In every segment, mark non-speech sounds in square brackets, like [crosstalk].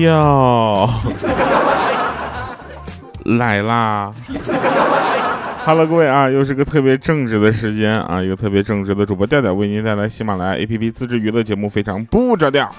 哟，[laughs] 来啦！Hello，各位啊，又是个特别正直的时间啊，一个特别正直的主播调调为您带来喜马拉雅 APP 自制娱乐节目，非常不着调。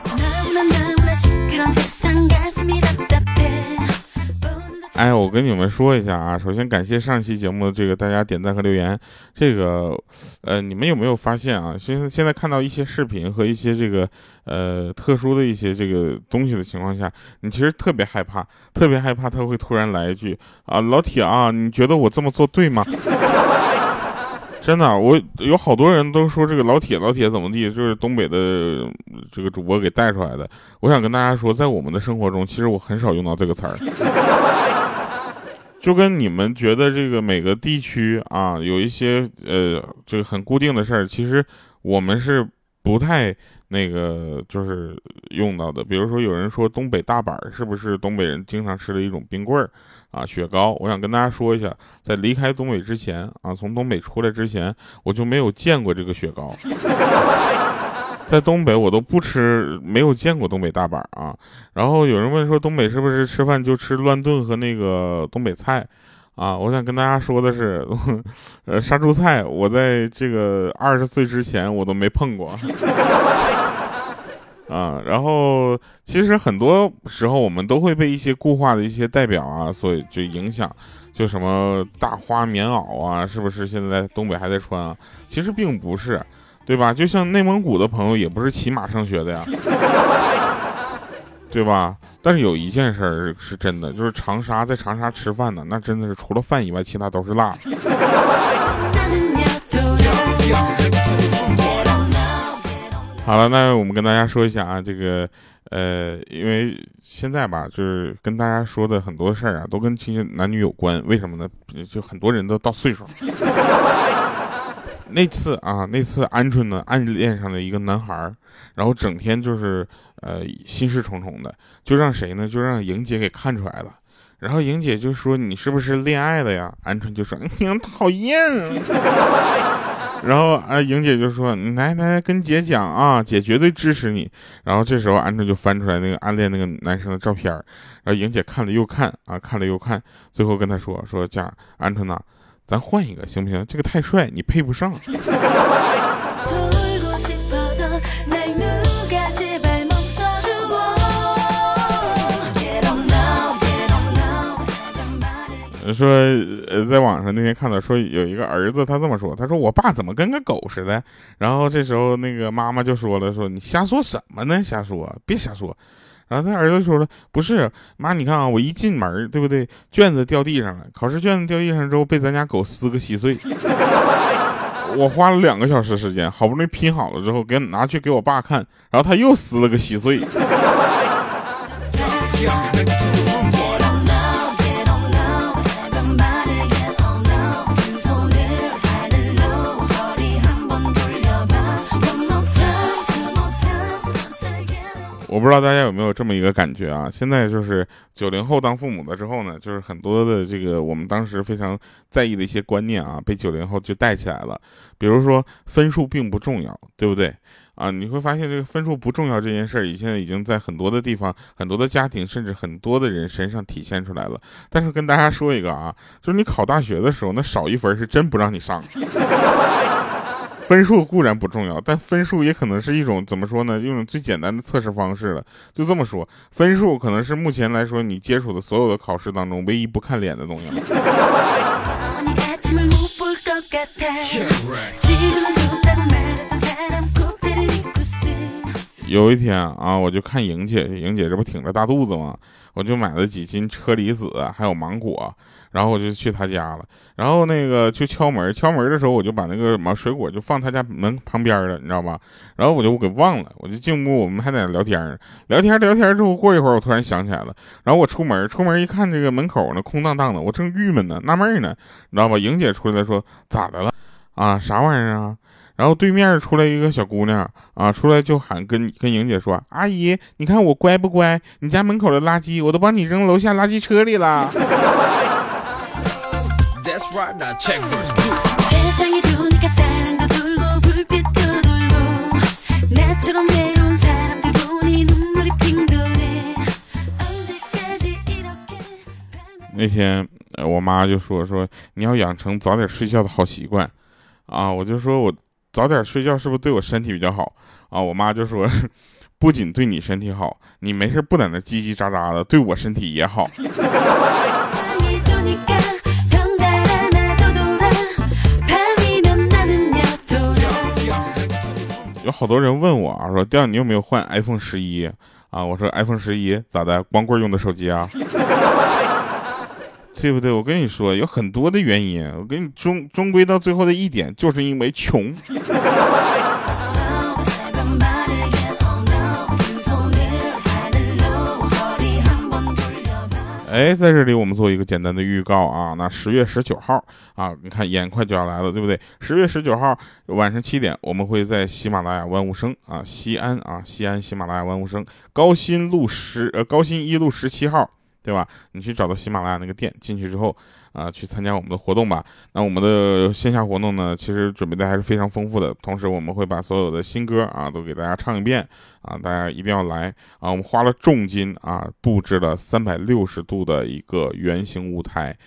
哎，我跟你们说一下啊，首先感谢上期节目的这个大家点赞和留言。这个，呃，你们有没有发现啊？现现在看到一些视频和一些这个呃特殊的一些这个东西的情况下，你其实特别害怕，特别害怕他会突然来一句啊，老铁啊，你觉得我这么做对吗？[laughs] 真的，我有好多人都说这个老铁老铁怎么地，就是东北的这个主播给带出来的。我想跟大家说，在我们的生活中，其实我很少用到这个词儿。就跟你们觉得这个每个地区啊，有一些呃，这个很固定的事儿，其实我们是不太那个就是用到的。比如说，有人说东北大板是不是东北人经常吃的一种冰棍儿啊？雪糕，我想跟大家说一下，在离开东北之前啊，从东北出来之前，我就没有见过这个雪糕。在东北，我都不吃，没有见过东北大板啊。然后有人问说，东北是不是吃饭就吃乱炖和那个东北菜啊？我想跟大家说的是，[laughs] 呃，杀猪菜，我在这个二十岁之前我都没碰过 [laughs] 啊。然后其实很多时候我们都会被一些固化的一些代表啊所以就影响，就什么大花棉袄啊，是不是现在东北还在穿啊？其实并不是。对吧？就像内蒙古的朋友也不是骑马上学的呀，对吧？但是有一件事儿是真的，就是长沙在长沙吃饭呢，那真的是除了饭以外，其他都是辣。好了，那我们跟大家说一下啊，这个呃，因为现在吧，就是跟大家说的很多事儿啊，都跟这些男女有关。为什么呢？就很多人都到岁数。那次啊，那次鹌鹑呢暗恋上了一个男孩儿然后整天就是呃心事重重的，就让谁呢？就让莹姐给看出来了。然后莹姐就说：“你是不是恋爱了呀？”鹌鹑就说：“你讨厌。[laughs] ”然后啊，莹姐就说：“来来来跟姐讲啊，姐绝对支持你。”然后这时候鹌鹑就翻出来那个暗恋那个男生的照片然后莹姐看了又看啊，看了又看，最后跟他说：“说这样，鹌鹑呐。”咱换一个行不行？这个太帅，你配不上。说呃，在网上那天看到说有一个儿子，他这么说，他说我爸怎么跟个狗似的？然后这时候那个妈妈就说了，说你瞎说什么呢？瞎说，别瞎说。然后他儿子说了：“不是妈，你看啊，我一进门，对不对？卷子掉地上了，考试卷子掉地上之后被咱家狗撕个稀碎。[laughs] 我花了两个小时时间，好不容易拼好了之后，给拿去给我爸看，然后他又撕了个稀碎。[laughs] ”我不知道大家有没有这么一个感觉啊？现在就是九零后当父母的之后呢，就是很多的这个我们当时非常在意的一些观念啊，被九零后就带起来了。比如说分数并不重要，对不对啊？你会发现这个分数不重要这件事儿，现在已经在很多的地方、很多的家庭，甚至很多的人身上体现出来了。但是跟大家说一个啊，就是你考大学的时候，那少一分是真不让你上。分数固然不重要，但分数也可能是一种怎么说呢？一种最简单的测试方式了。就这么说，分数可能是目前来说你接触的所有的考试当中唯一不看脸的东西了。有一天啊，我就看莹姐，莹姐这不挺着大肚子吗？我就买了几斤车厘子，还有芒果。然后我就去她家了，然后那个就敲门，敲门的时候我就把那个什么水果就放她家门旁边了，你知道吧？然后我就给忘了，我就进屋，我们还在那聊天聊天聊天之后过一会儿，我突然想起来了，然后我出门，出门一看这个门口呢空荡荡的，我正郁闷呢，纳闷呢，你知道吧？莹姐出来说咋的了？啊，啥玩意儿啊？然后对面出来一个小姑娘啊，出来就喊跟跟莹姐说，阿姨，你看我乖不乖？你家门口的垃圾我都帮你扔楼下垃圾车里了。那天我妈就说说你要养成早点睡觉的好习惯啊，我就说我早点睡觉是不是对我身体比较好啊？我妈就说 [laughs] 不仅对你身体好，你没事不在那叽叽喳喳的，对我身体也好。有好多人问我啊，说调你有没有换 iPhone 十一啊？我说 iPhone 十一咋的？光棍用的手机啊？对不对？我跟你说，有很多的原因。我跟你终终归到最后的一点，就是因为穷。哎，在这里我们做一个简单的预告啊，那十月十九号啊，你看眼快就要来了，对不对？十月十九号晚上七点，我们会在喜马拉雅万物生啊，西安啊，西安喜马拉雅万物生高新路十呃高新一路十七号。对吧？你去找到喜马拉雅那个店，进去之后啊，去参加我们的活动吧。那我们的线下活动呢，其实准备的还是非常丰富的。同时，我们会把所有的新歌啊都给大家唱一遍啊，大家一定要来啊！我们花了重金啊，布置了三百六十度的一个圆形舞台。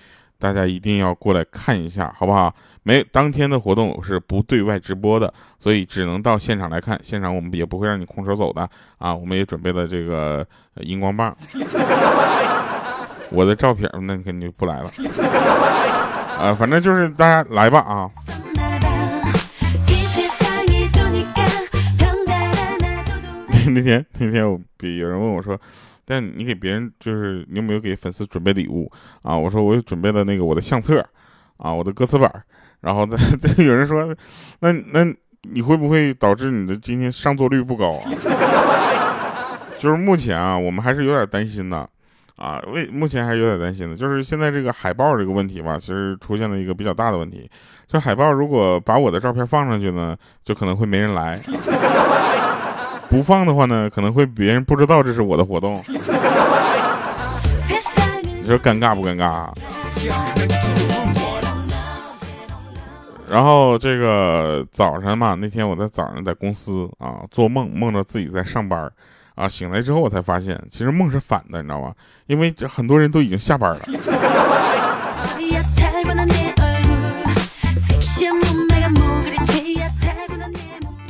大家一定要过来看一下，好不好？没当天的活动是不对外直播的，所以只能到现场来看。现场我们也不会让你空手走的啊！我们也准备了这个荧光棒，[laughs] 我的照片那肯定不来了。啊，[laughs] 反正就是大家来吧啊！[laughs] 那天那天我有人问我说。但你给别人就是你有没有给粉丝准备礼物啊？我说我准备了那个我的相册，啊，我的歌词本然后再 [laughs] 有人说，那那你会不会导致你的今天上座率不高啊？就是目前啊，我们还是有点担心的，啊，为目前还是有点担心的，就是现在这个海报这个问题吧，其实出现了一个比较大的问题，就海报如果把我的照片放上去呢，就可能会没人来。不放的话呢，可能会别人不知道这是我的活动。你说尴尬不尴尬？然后这个早上嘛，那天我在早上在公司啊做梦，梦着自己在上班啊，醒来之后我才发现，其实梦是反的，你知道吗？因为这很多人都已经下班了。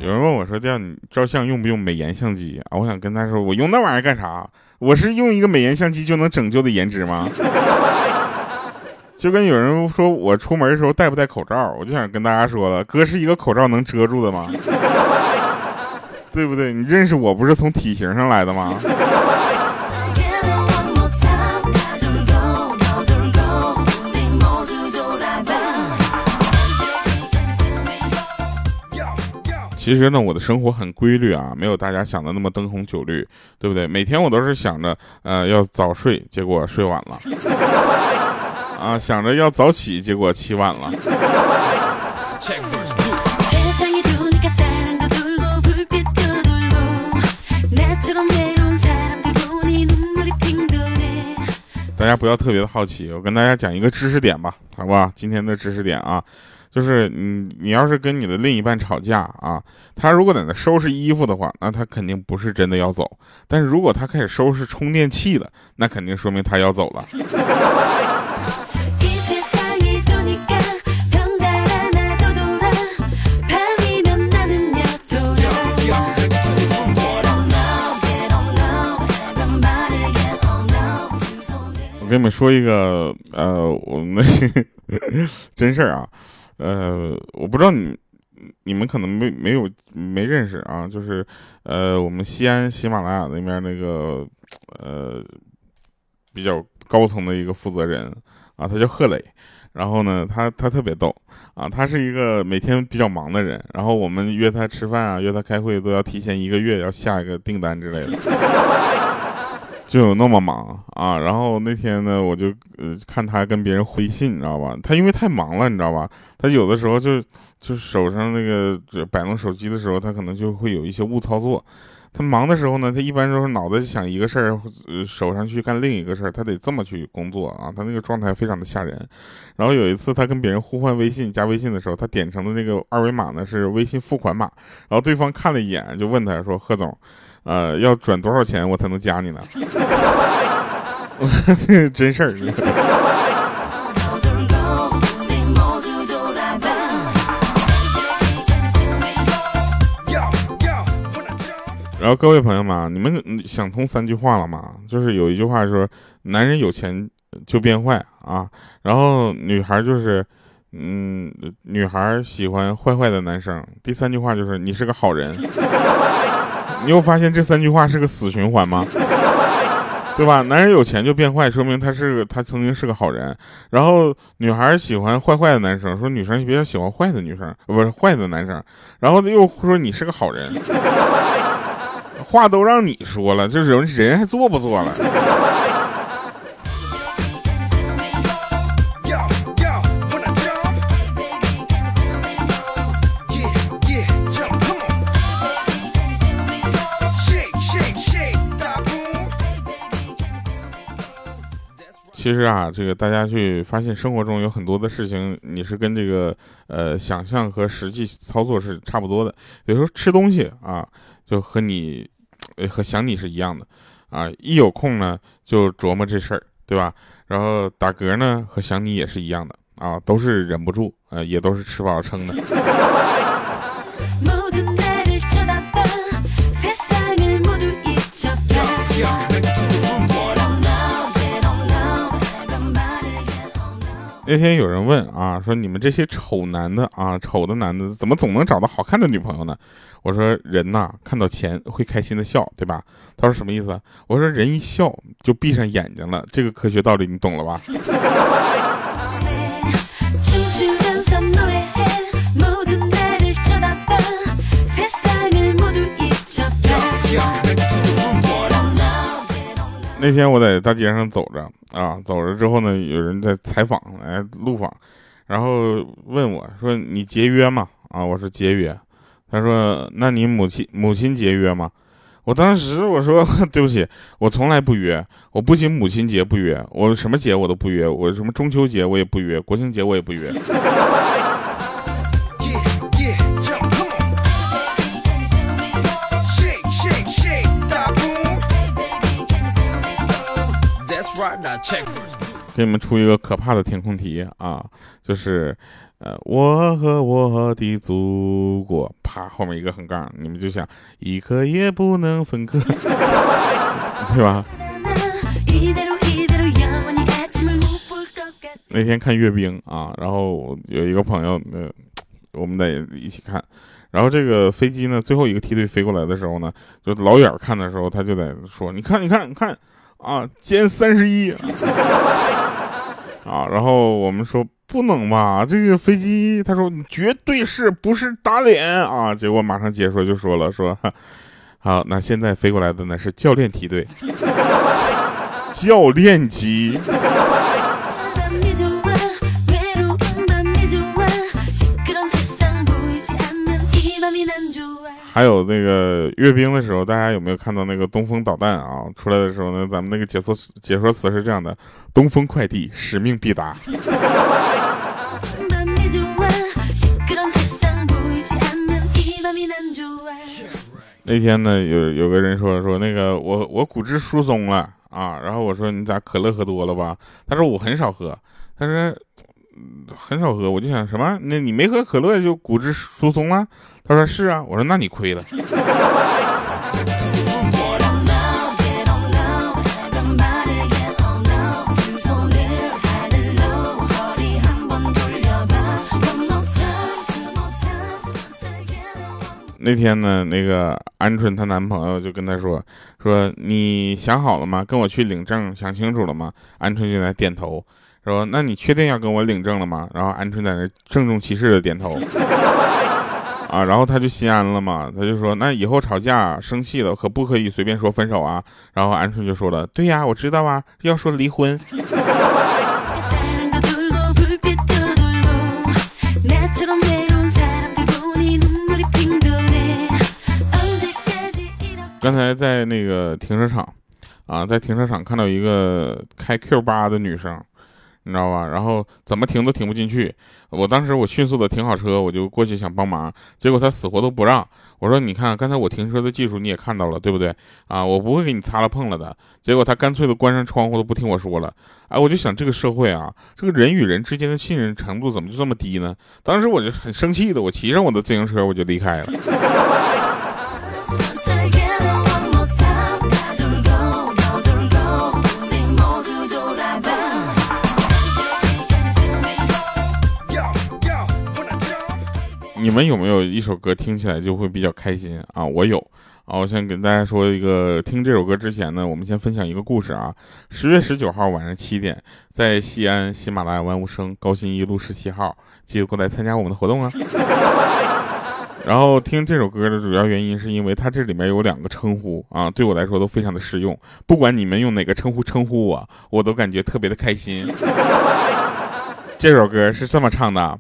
有人问我说：“这样你照相用不用美颜相机啊？”我想跟他说：“我用那玩意儿干啥？我是用一个美颜相机就能拯救的颜值吗？” [laughs] 就跟有人说我出门的时候戴不戴口罩，我就想跟大家说了，哥是一个口罩能遮住的吗？[laughs] 对不对？你认识我不是从体型上来的吗？其实呢，我的生活很规律啊，没有大家想的那么灯红酒绿，对不对？每天我都是想着，呃，要早睡，结果睡晚了，[laughs] 啊，想着要早起，结果起晚了。大家不要特别的好奇，我跟大家讲一个知识点吧，好吧？今天的知识点啊。就是你，你要是跟你的另一半吵架啊，他如果在那收拾衣服的话，那他肯定不是真的要走。但是如果他开始收拾充电器了，那肯定说明他要走了。我跟你们说一个，呃，我们的 [laughs] 真事儿啊。呃，我不知道你，你们可能没没有没认识啊，就是，呃，我们西安喜马拉雅那边那个，呃，比较高层的一个负责人啊，他叫贺磊，然后呢，他他特别逗啊，他是一个每天比较忙的人，然后我们约他吃饭啊，约他开会都要提前一个月要下一个订单之类的。就有那么忙啊，然后那天呢，我就呃看他跟别人回信，你知道吧？他因为太忙了，你知道吧？他有的时候就就手上那个摆弄手机的时候，他可能就会有一些误操作。他忙的时候呢，他一般都是脑子想一个事儿，手上去干另一个事儿，他得这么去工作啊。他那个状态非常的吓人。然后有一次他跟别人互换微信加微信的时候，他点成的那个二维码呢是微信付款码，然后对方看了一眼就问他说：“贺总。”呃，要转多少钱我才能加你呢？我 [laughs] 这是真事儿。然后各位朋友们，你们想通三句话了吗？就是有一句话说，男人有钱就变坏啊，然后女孩就是，嗯，女孩喜欢坏坏的男生。第三句话就是你是个好人。[laughs] 你有发现这三句话是个死循环吗？对吧？男人有钱就变坏，说明他是他曾经是个好人。然后女孩喜欢坏坏的男生，说女生比较喜欢坏的女生，不是坏的男生。然后又说你是个好人，话都让你说了，这人人还做不做了？其实啊，这个大家去发现生活中有很多的事情，你是跟这个呃想象和实际操作是差不多的。有时候吃东西啊，就和你和想你是一样的啊，一有空呢就琢磨这事儿，对吧？然后打嗝呢和想你也是一样的啊，都是忍不住，呃，也都是吃饱了撑的。[laughs] 那天有人问啊，说你们这些丑男的啊，丑的男的怎么总能找到好看的女朋友呢？我说人呐，看到钱会开心的笑，对吧？他说什么意思？我说人一笑就闭上眼睛了，这个科学道理你懂了吧？那天我在大街上走着啊，走着之后呢，有人在采访，来录访，然后问我说：“你节约吗？”啊，我说节约。他说：“那你母亲母亲节约吗？”我当时我说：“ [laughs] 对不起，我从来不约。我不仅母亲节不约，我什么节我都不约，我什么中秋节我也不约，国庆节我也不约。”给你们出一个可怕的填空题啊，就是，呃，我和我的祖国，啪，后面一个横杠，你们就想，一刻也不能分割，[laughs] 对吧？那天看阅兵啊，然后有一个朋友，呃，我们得一起看，然后这个飞机呢，最后一个梯队飞过来的时候呢，就老远看的时候，他就在说，你看，你看，你看。啊，歼三十一啊！然后我们说不能吧，这个飞机，他说绝对是不是打脸啊？结果马上解说就说了，说好，那现在飞过来的呢是教练梯队，[laughs] 教练机。还有那个阅兵的时候，大家有没有看到那个东风导弹啊？出来的时候呢，咱们那个解说解说词是这样的：东风快递，使命必达。[laughs] 那天呢，有有个人说说那个我我骨质疏松了啊，然后我说你咋可乐喝多了吧？他说我很少喝，他说很少喝，我就想什么？那你没喝可乐就骨质疏松了？他说是啊，我说那你亏了。那天呢，那个鹌鹑她男朋友就跟她说：“说你想好了吗？跟我去领证，想清楚了吗？”鹌鹑就在点头，说：“那你确定要跟我领证了吗？”然后鹌鹑在那郑重其事的点头。[laughs] 啊，然后他就心安了嘛，他就说，那以后吵架生气了，可不可以随便说分手啊？然后鹌鹑就说了，对呀，我知道啊，要说离婚。[laughs] 刚才在那个停车场，啊，在停车场看到一个开 Q 八的女生。你知道吧？然后怎么停都停不进去。我当时我迅速的停好车，我就过去想帮忙，结果他死活都不让。我说：“你看，刚才我停车的技术你也看到了，对不对？啊，我不会给你擦了碰了的。”结果他干脆的关上窗户都不听我说了。哎，我就想这个社会啊，这个人与人之间的信任程度怎么就这么低呢？当时我就很生气的，我骑上我的自行车我就离开了。[laughs] 你们有没有一首歌听起来就会比较开心啊？我有啊！我先给大家说一个，听这首歌之前呢，我们先分享一个故事啊。十月十九号晚上七点，在西安喜马拉雅万物生高新一路十七号，记得过来参加我们的活动啊。[laughs] 然后听这首歌的主要原因是因为它这里面有两个称呼啊，对我来说都非常的适用。不管你们用哪个称呼称呼我，我都感觉特别的开心。[laughs] 这首歌是这么唱的。